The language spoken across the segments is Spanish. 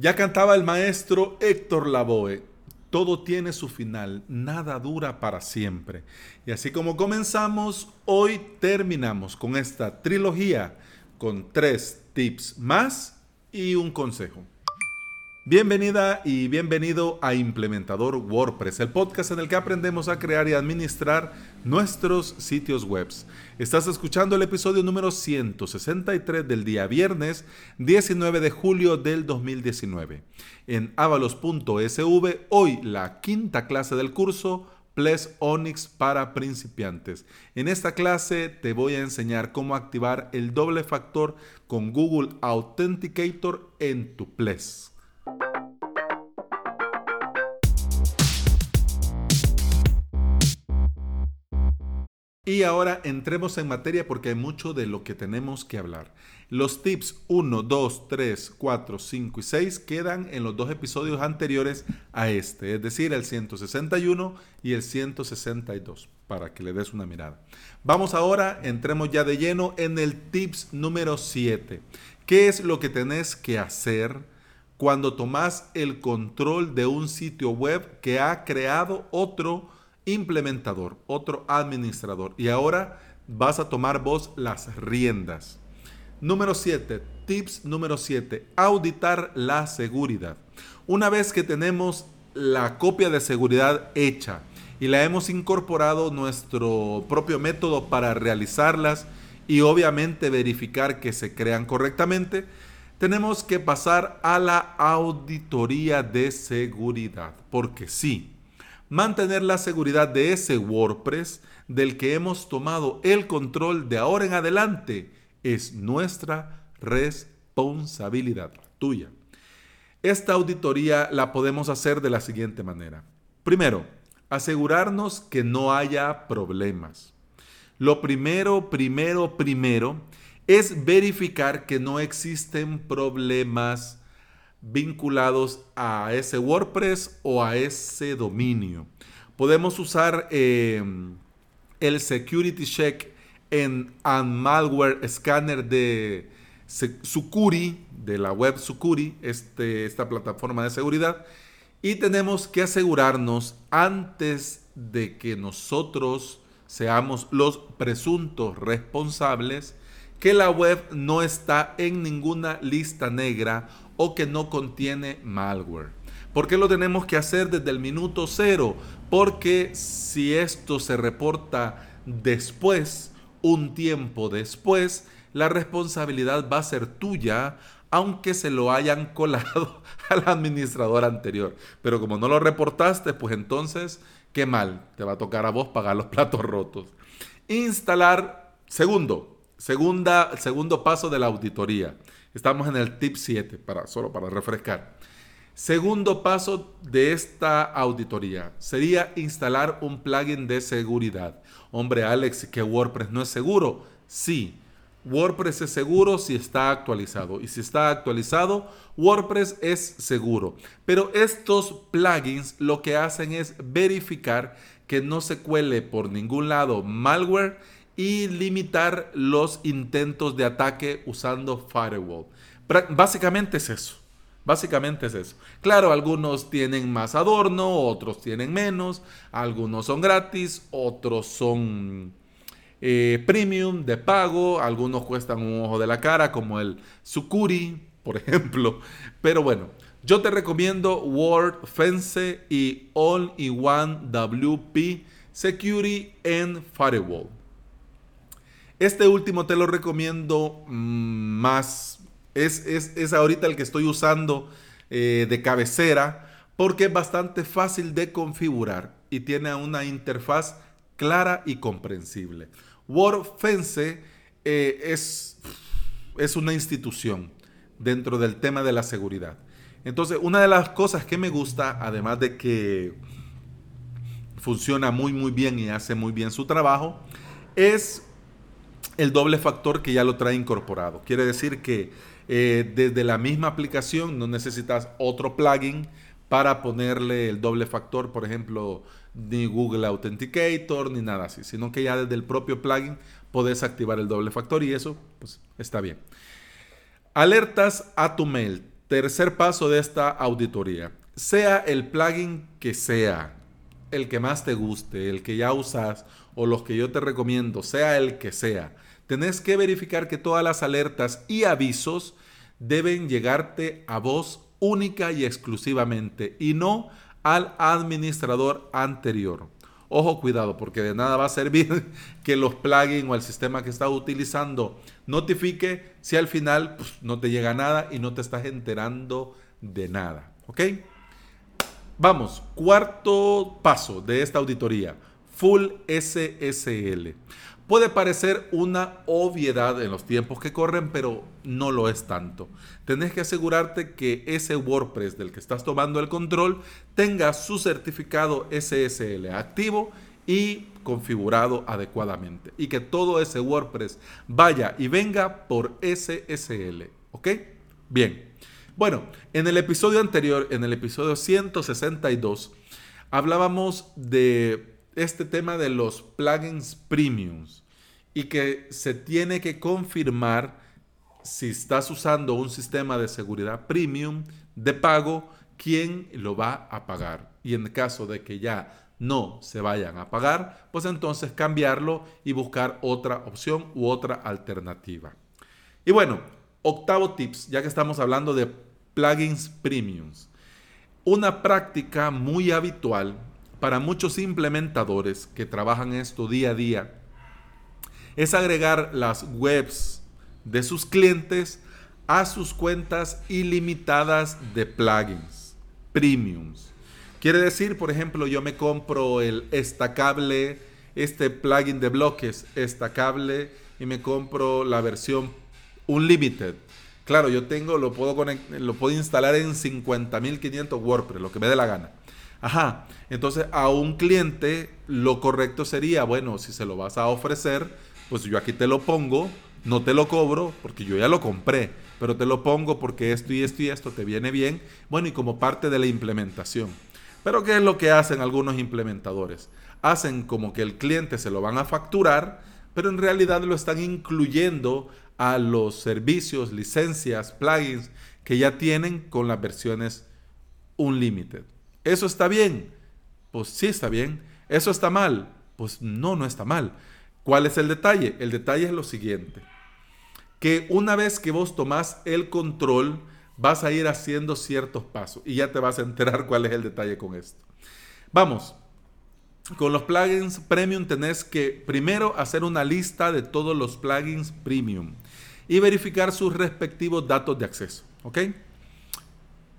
Ya cantaba el maestro Héctor Lavoe. Todo tiene su final, nada dura para siempre. Y así como comenzamos, hoy terminamos con esta trilogía con tres tips más y un consejo. Bienvenida y bienvenido a Implementador WordPress, el podcast en el que aprendemos a crear y administrar nuestros sitios web. Estás escuchando el episodio número 163 del día viernes 19 de julio del 2019. En avalos.sv, hoy la quinta clase del curso Ples Onyx para principiantes. En esta clase te voy a enseñar cómo activar el doble factor con Google Authenticator en tu Ples. Y ahora entremos en materia porque hay mucho de lo que tenemos que hablar. Los tips 1, 2, 3, 4, 5 y 6 quedan en los dos episodios anteriores a este, es decir, el 161 y el 162, para que le des una mirada. Vamos ahora, entremos ya de lleno en el tips número 7. ¿Qué es lo que tenés que hacer cuando tomas el control de un sitio web que ha creado otro implementador, otro administrador. Y ahora vas a tomar vos las riendas. Número 7, tips número 7, auditar la seguridad. Una vez que tenemos la copia de seguridad hecha y la hemos incorporado nuestro propio método para realizarlas y obviamente verificar que se crean correctamente, tenemos que pasar a la auditoría de seguridad. Porque sí, mantener la seguridad de ese WordPress del que hemos tomado el control de ahora en adelante es nuestra responsabilidad tuya. Esta auditoría la podemos hacer de la siguiente manera. Primero, asegurarnos que no haya problemas. Lo primero, primero, primero es verificar que no existen problemas vinculados a ese WordPress o a ese dominio. Podemos usar eh, el Security Check en un Malware Scanner de Sucuri, de la web Sucuri, este, esta plataforma de seguridad. Y tenemos que asegurarnos antes de que nosotros seamos los presuntos responsables que la web no está en ninguna lista negra o que no contiene malware. ¿Por qué lo tenemos que hacer desde el minuto cero? Porque si esto se reporta después, un tiempo después, la responsabilidad va a ser tuya, aunque se lo hayan colado al administrador anterior. Pero como no lo reportaste, pues entonces, qué mal, te va a tocar a vos pagar los platos rotos. Instalar, segundo, segunda, segundo paso de la auditoría. Estamos en el tip 7, para, solo para refrescar. Segundo paso de esta auditoría sería instalar un plugin de seguridad. Hombre, Alex, ¿que WordPress no es seguro? Sí, WordPress es seguro si está actualizado. Y si está actualizado, WordPress es seguro. Pero estos plugins lo que hacen es verificar que no se cuele por ningún lado malware y limitar los intentos de ataque usando firewall. Básicamente es eso. Básicamente es eso. Claro, algunos tienen más adorno, otros tienen menos, algunos son gratis, otros son eh, premium de pago, algunos cuestan un ojo de la cara, como el Sukuri, por ejemplo. Pero bueno, yo te recomiendo Word Fence y All-in-One WP Security and Firewall. Este último te lo recomiendo mm, más. Es, es, ahorita el que estoy usando eh, de cabecera porque es bastante fácil de configurar y tiene una interfaz clara y comprensible. WordFence eh, es, es una institución dentro del tema de la seguridad. Entonces, una de las cosas que me gusta, además de que funciona muy muy bien y hace muy bien su trabajo, es el doble factor que ya lo trae incorporado. Quiere decir que eh, desde la misma aplicación no necesitas otro plugin para ponerle el doble factor, por ejemplo, ni Google Authenticator ni nada así, sino que ya desde el propio plugin puedes activar el doble factor y eso pues está bien. Alertas a tu mail. Tercer paso de esta auditoría. Sea el plugin que sea, el que más te guste, el que ya usas o los que yo te recomiendo, sea el que sea, tenés que verificar que todas las alertas y avisos deben llegarte a vos única y exclusivamente y no al administrador anterior. Ojo, cuidado, porque de nada va a servir que los plugins o el sistema que estás utilizando notifique si al final pues, no te llega nada y no te estás enterando de nada. ¿Ok? Vamos, cuarto paso de esta auditoría, Full SSL. Puede parecer una obviedad en los tiempos que corren, pero no lo es tanto. Tenés que asegurarte que ese WordPress del que estás tomando el control tenga su certificado SSL activo y configurado adecuadamente. Y que todo ese WordPress vaya y venga por SSL. ¿Ok? Bien. Bueno, en el episodio anterior, en el episodio 162, hablábamos de este tema de los plugins premiums y que se tiene que confirmar si estás usando un sistema de seguridad premium de pago, quién lo va a pagar. Y en caso de que ya no se vayan a pagar, pues entonces cambiarlo y buscar otra opción u otra alternativa. Y bueno, octavo tips, ya que estamos hablando de plugins premiums. Una práctica muy habitual para muchos implementadores que trabajan esto día a día es agregar las webs de sus clientes a sus cuentas ilimitadas de plugins, premiums. Quiere decir, por ejemplo, yo me compro el estacable, este plugin de bloques estacable y me compro la versión Unlimited. Claro, yo tengo, lo puedo, lo puedo instalar en 50.500 WordPress, lo que me dé la gana. Ajá, entonces a un cliente lo correcto sería, bueno, si se lo vas a ofrecer, pues yo aquí te lo pongo, no te lo cobro porque yo ya lo compré, pero te lo pongo porque esto y esto y esto te viene bien, bueno, y como parte de la implementación. Pero ¿qué es lo que hacen algunos implementadores? Hacen como que el cliente se lo van a facturar, pero en realidad lo están incluyendo a los servicios, licencias, plugins que ya tienen con las versiones Unlimited. ¿Eso está bien? Pues sí está bien. ¿Eso está mal? Pues no, no está mal. ¿Cuál es el detalle? El detalle es lo siguiente. Que una vez que vos tomás el control, vas a ir haciendo ciertos pasos y ya te vas a enterar cuál es el detalle con esto. Vamos, con los plugins premium tenés que primero hacer una lista de todos los plugins premium y verificar sus respectivos datos de acceso. ¿Ok?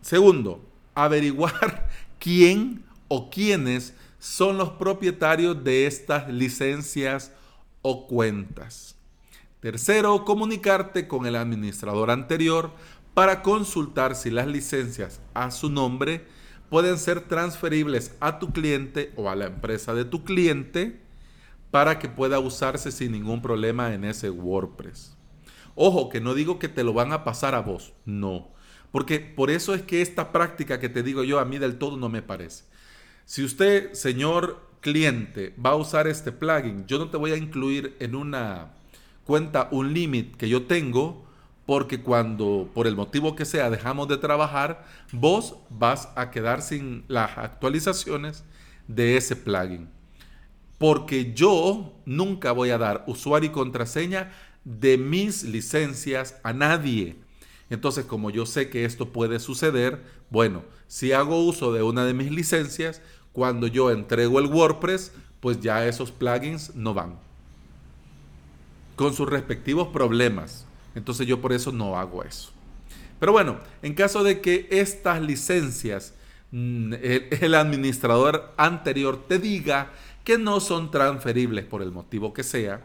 Segundo, averiguar quién o quiénes son los propietarios de estas licencias o cuentas. Tercero, comunicarte con el administrador anterior para consultar si las licencias a su nombre pueden ser transferibles a tu cliente o a la empresa de tu cliente para que pueda usarse sin ningún problema en ese WordPress. Ojo, que no digo que te lo van a pasar a vos, no. Porque por eso es que esta práctica que te digo yo a mí del todo no me parece. Si usted, señor cliente, va a usar este plugin, yo no te voy a incluir en una cuenta un límite que yo tengo porque cuando por el motivo que sea dejamos de trabajar, vos vas a quedar sin las actualizaciones de ese plugin. Porque yo nunca voy a dar usuario y contraseña de mis licencias a nadie. Entonces, como yo sé que esto puede suceder, bueno, si hago uso de una de mis licencias, cuando yo entrego el WordPress, pues ya esos plugins no van. Con sus respectivos problemas. Entonces yo por eso no hago eso. Pero bueno, en caso de que estas licencias, mm, el administrador anterior te diga que no son transferibles por el motivo que sea,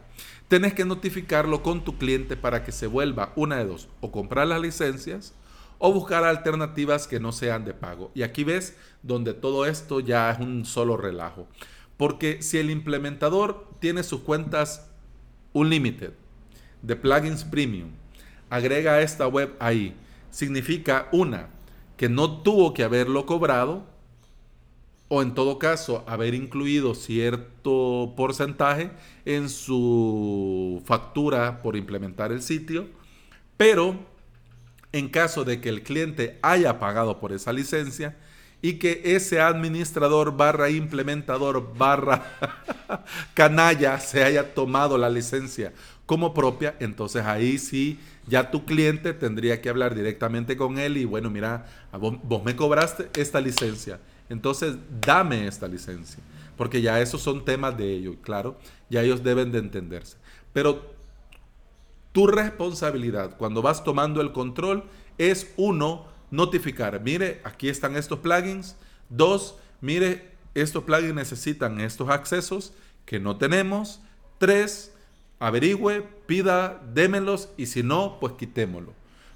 tenés que notificarlo con tu cliente para que se vuelva una de dos, o comprar las licencias o buscar alternativas que no sean de pago. Y aquí ves donde todo esto ya es un solo relajo. Porque si el implementador tiene sus cuentas Unlimited de plugins premium, agrega esta web ahí, significa una, que no tuvo que haberlo cobrado, o en todo caso haber incluido cierto porcentaje en su factura por implementar el sitio, pero en caso de que el cliente haya pagado por esa licencia y que ese administrador barra implementador barra canalla se haya tomado la licencia como propia, entonces ahí sí ya tu cliente tendría que hablar directamente con él y bueno, mira, vos, vos me cobraste esta licencia, entonces dame esta licencia, porque ya esos son temas de ellos, claro, ya ellos deben de entenderse. Pero tu responsabilidad cuando vas tomando el control es uno, notificar, mire, aquí están estos plugins. Dos, mire, estos plugins necesitan estos accesos que no tenemos. Tres, averigüe, pida, démelos y si no, pues quitémoslo.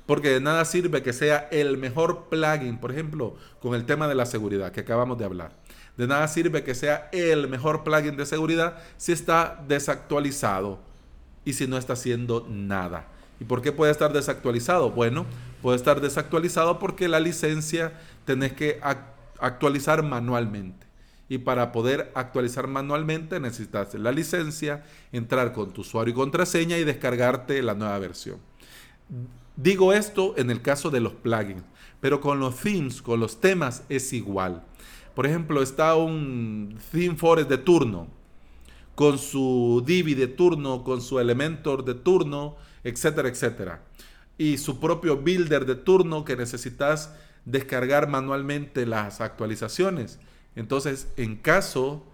Porque de nada sirve que sea el mejor plugin, por ejemplo, con el tema de la seguridad que acabamos de hablar. De nada sirve que sea el mejor plugin de seguridad si está desactualizado y si no está haciendo nada. ¿Y por qué puede estar desactualizado? Bueno, puede estar desactualizado porque la licencia tenés que actualizar manualmente. Y para poder actualizar manualmente necesitas la licencia, entrar con tu usuario y contraseña y descargarte la nueva versión. Digo esto en el caso de los plugins, pero con los themes, con los temas es igual. Por ejemplo, está un theme forest de turno, con su divi de turno, con su elementor de turno, etcétera, etcétera. Y su propio builder de turno que necesitas descargar manualmente las actualizaciones. Entonces, en caso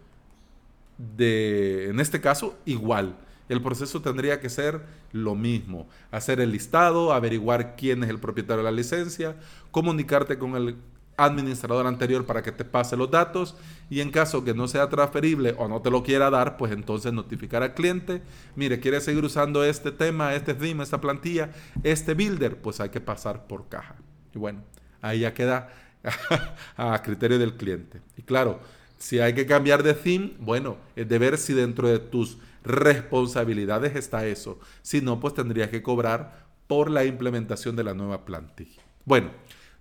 de, en este caso, igual. El proceso tendría que ser lo mismo. Hacer el listado, averiguar quién es el propietario de la licencia, comunicarte con el administrador anterior para que te pase los datos y en caso que no sea transferible o no te lo quiera dar, pues entonces notificar al cliente, mire, quiere seguir usando este tema, este theme, esta plantilla, este builder, pues hay que pasar por caja. Y bueno, ahí ya queda a criterio del cliente. Y claro, si hay que cambiar de theme, bueno, es de ver si dentro de tus responsabilidades está eso. Si no, pues tendrías que cobrar por la implementación de la nueva plantilla. Bueno,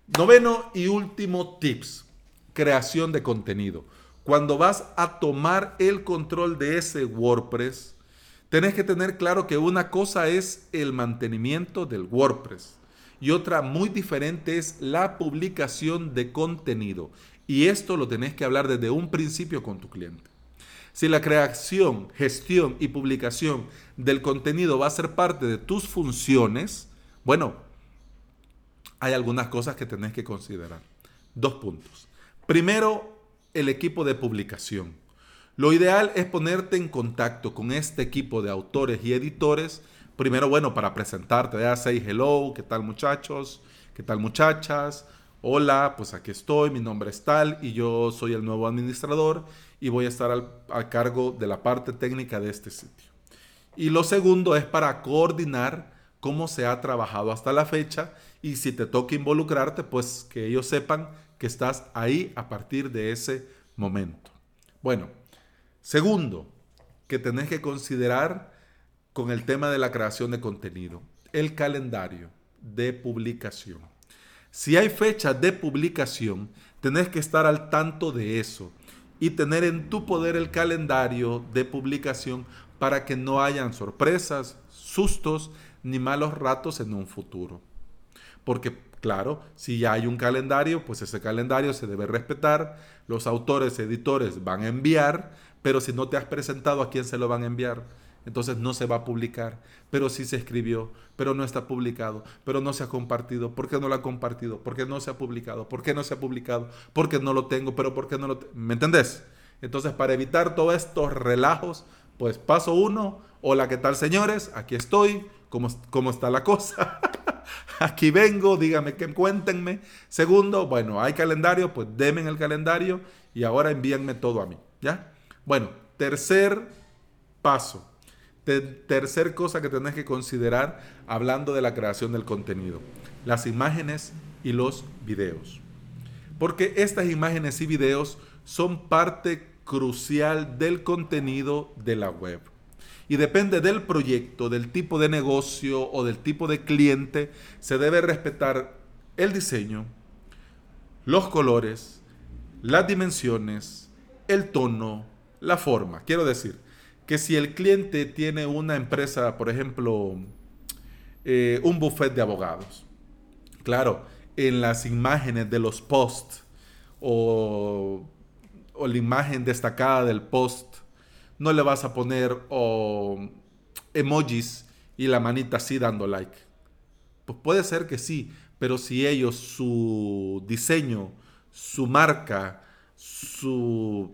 Noveno y último tips, creación de contenido. Cuando vas a tomar el control de ese WordPress, tenés que tener claro que una cosa es el mantenimiento del WordPress y otra muy diferente es la publicación de contenido. Y esto lo tenés que hablar desde un principio con tu cliente. Si la creación, gestión y publicación del contenido va a ser parte de tus funciones, bueno, hay algunas cosas que tenés que considerar. Dos puntos. Primero, el equipo de publicación. Lo ideal es ponerte en contacto con este equipo de autores y editores. Primero, bueno, para presentarte, ya say hello, ¿qué tal muchachos? ¿Qué tal muchachas? Hola, pues aquí estoy, mi nombre es tal y yo soy el nuevo administrador y voy a estar al, a cargo de la parte técnica de este sitio. Y lo segundo es para coordinar cómo se ha trabajado hasta la fecha y si te toca involucrarte, pues que ellos sepan que estás ahí a partir de ese momento. Bueno, segundo, que tenés que considerar con el tema de la creación de contenido, el calendario de publicación. Si hay fecha de publicación, tenés que estar al tanto de eso y tener en tu poder el calendario de publicación para que no hayan sorpresas, sustos ni malos ratos en un futuro. Porque, claro, si ya hay un calendario, pues ese calendario se debe respetar, los autores, editores van a enviar, pero si no te has presentado a quién se lo van a enviar, entonces no se va a publicar. Pero sí se escribió, pero no está publicado, pero no se ha compartido. ¿Por qué no lo ha compartido? ¿Por qué no se ha publicado? ¿Por qué no se ha publicado? Porque no lo tengo, pero ¿por qué no lo tengo? ¿Me entendés? Entonces, para evitar todos estos relajos, pues paso uno, hola, ¿qué tal señores? Aquí estoy, cómo, está la cosa. Aquí vengo, dígame, que cuéntenme. Segundo, bueno, hay calendario, pues denme el calendario y ahora envíenme todo a mí, ¿ya? Bueno, tercer paso, tercer cosa que tenés que considerar hablando de la creación del contenido, las imágenes y los videos. Porque estas imágenes y videos son parte crucial del contenido de la web y depende del proyecto, del tipo de negocio o del tipo de cliente, se debe respetar el diseño, los colores, las dimensiones, el tono, la forma. Quiero decir que si el cliente tiene una empresa, por ejemplo, eh, un buffet de abogados, Claro, en las imágenes de los posts o, la imagen destacada del post, no le vas a poner emojis y la manita así dando like. Pues puede ser que sí, pero si ellos, su diseño, su marca, su...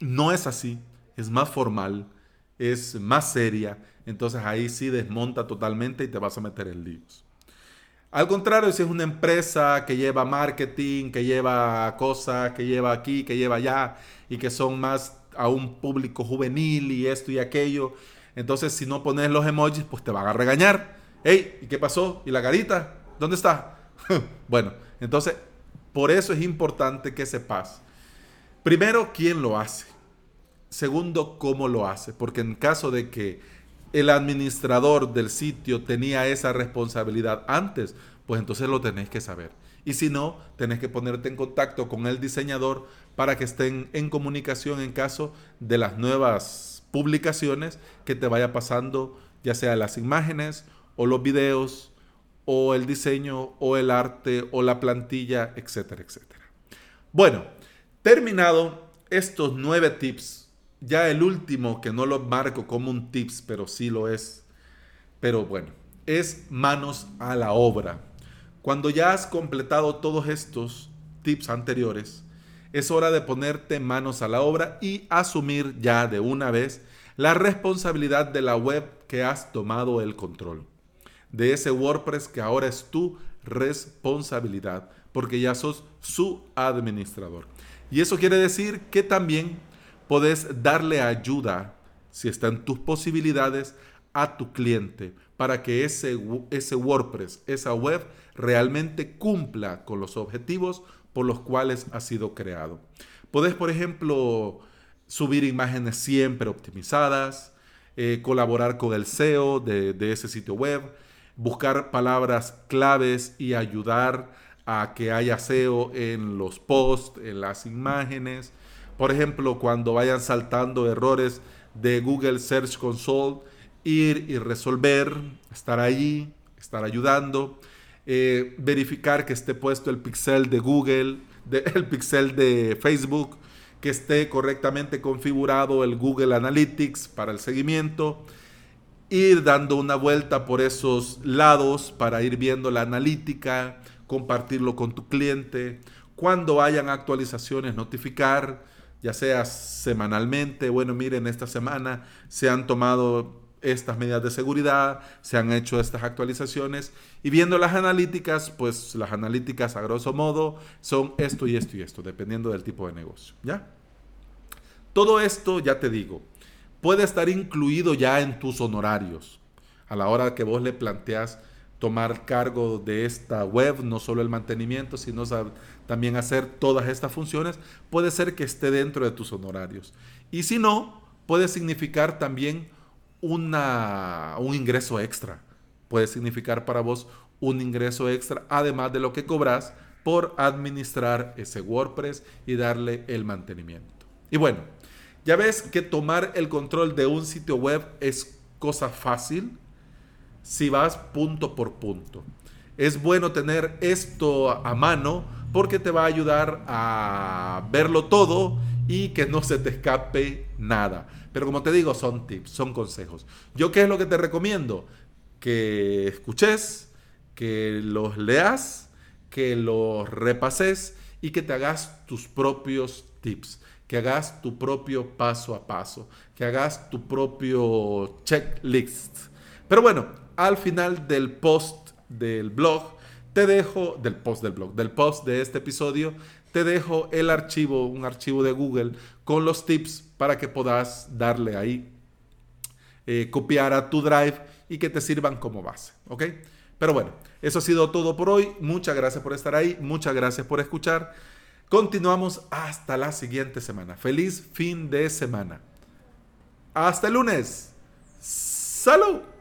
no es así, es más formal, es más seria, entonces ahí sí desmonta totalmente y te vas a meter en líos. Al contrario, si es una empresa que lleva marketing, que lleva cosas, que lleva aquí, que lleva allá y que son más a un público juvenil y esto y aquello, entonces si no pones los emojis, pues te van a regañar. Hey, ¿y qué pasó? ¿Y la carita? ¿Dónde está? bueno, entonces por eso es importante que sepas, primero, quién lo hace. Segundo, cómo lo hace. Porque en caso de que el administrador del sitio tenía esa responsabilidad antes, pues entonces lo tenés que saber. Y si no, tenés que ponerte en contacto con el diseñador para que estén en comunicación en caso de las nuevas publicaciones que te vaya pasando, ya sea las imágenes o los videos o el diseño o el arte o la plantilla, etcétera, etcétera. Bueno, terminado estos nueve tips ya el último, que no lo marco como un tips, pero sí lo es. Pero bueno, es manos a la obra. Cuando ya has completado todos estos tips anteriores, es hora de ponerte manos a la obra y asumir ya de una vez la responsabilidad de la web que has tomado el control. De ese WordPress que ahora es tu responsabilidad, porque ya sos su administrador. Y eso quiere decir que también Puedes darle ayuda, si está en tus posibilidades, a tu cliente para que ese, ese WordPress, esa web, realmente cumpla con los objetivos por los cuales ha sido creado. Puedes, por ejemplo, subir imágenes siempre optimizadas, eh, colaborar con el SEO de ese sitio web, buscar palabras claves y ayudar a que haya SEO en los posts, en las imágenes, por ejemplo, cuando vayan saltando errores de Google Search Console, ir y resolver, estar ahí, estar ayudando, eh, verificar que esté puesto el pixel de Google, el pixel de Facebook, que esté correctamente configurado el Google Analytics para el seguimiento, ir dando una vuelta por esos lados para ir viendo la analítica, compartirlo con tu cliente, cuando hayan actualizaciones, notificar, ya sea semanalmente, bueno, miren, esta semana se han tomado estas medidas de seguridad, se han hecho estas actualizaciones y viendo las analíticas, pues las analíticas a grosso modo son esto y esto y esto, dependiendo del tipo de negocio, ¿ya? Todo esto, ya te digo, puede estar incluido ya en tus honorarios a la hora que vos le planteas tomar cargo de esta web, no solo el mantenimiento, sino también hacer todas estas funciones, puede ser que esté dentro de tus honorarios. Y si no, puede significar también una, un ingreso extra. Puede significar para vos un ingreso extra, además de lo que cobras por administrar ese WordPress y darle el mantenimiento. Y bueno, ya ves que tomar el control de un sitio web es cosa fácil si vas punto por punto. Es bueno tener esto a mano porque te va a ayudar a verlo todo y que no se te escape nada. Pero como te digo, son tips, son consejos. ¿Yo qué es lo que te recomiendo? Que escuches, que los leas, que los repases y que te hagas tus propios tips, que hagas tu propio paso a paso, que hagas tu propio checklist. Pero bueno, al final del post del blog, te dejo, del post del blog, del post de este episodio, te dejo el archivo, un archivo de Google con los tips para que puedas darle ahí, eh, copiar a tu drive y que te sirvan como base, ¿ok? Pero bueno, eso ha sido todo por hoy. Muchas gracias por estar ahí, muchas gracias por escuchar. Continuamos hasta la siguiente semana. Feliz fin de semana. Hasta el lunes. Salud.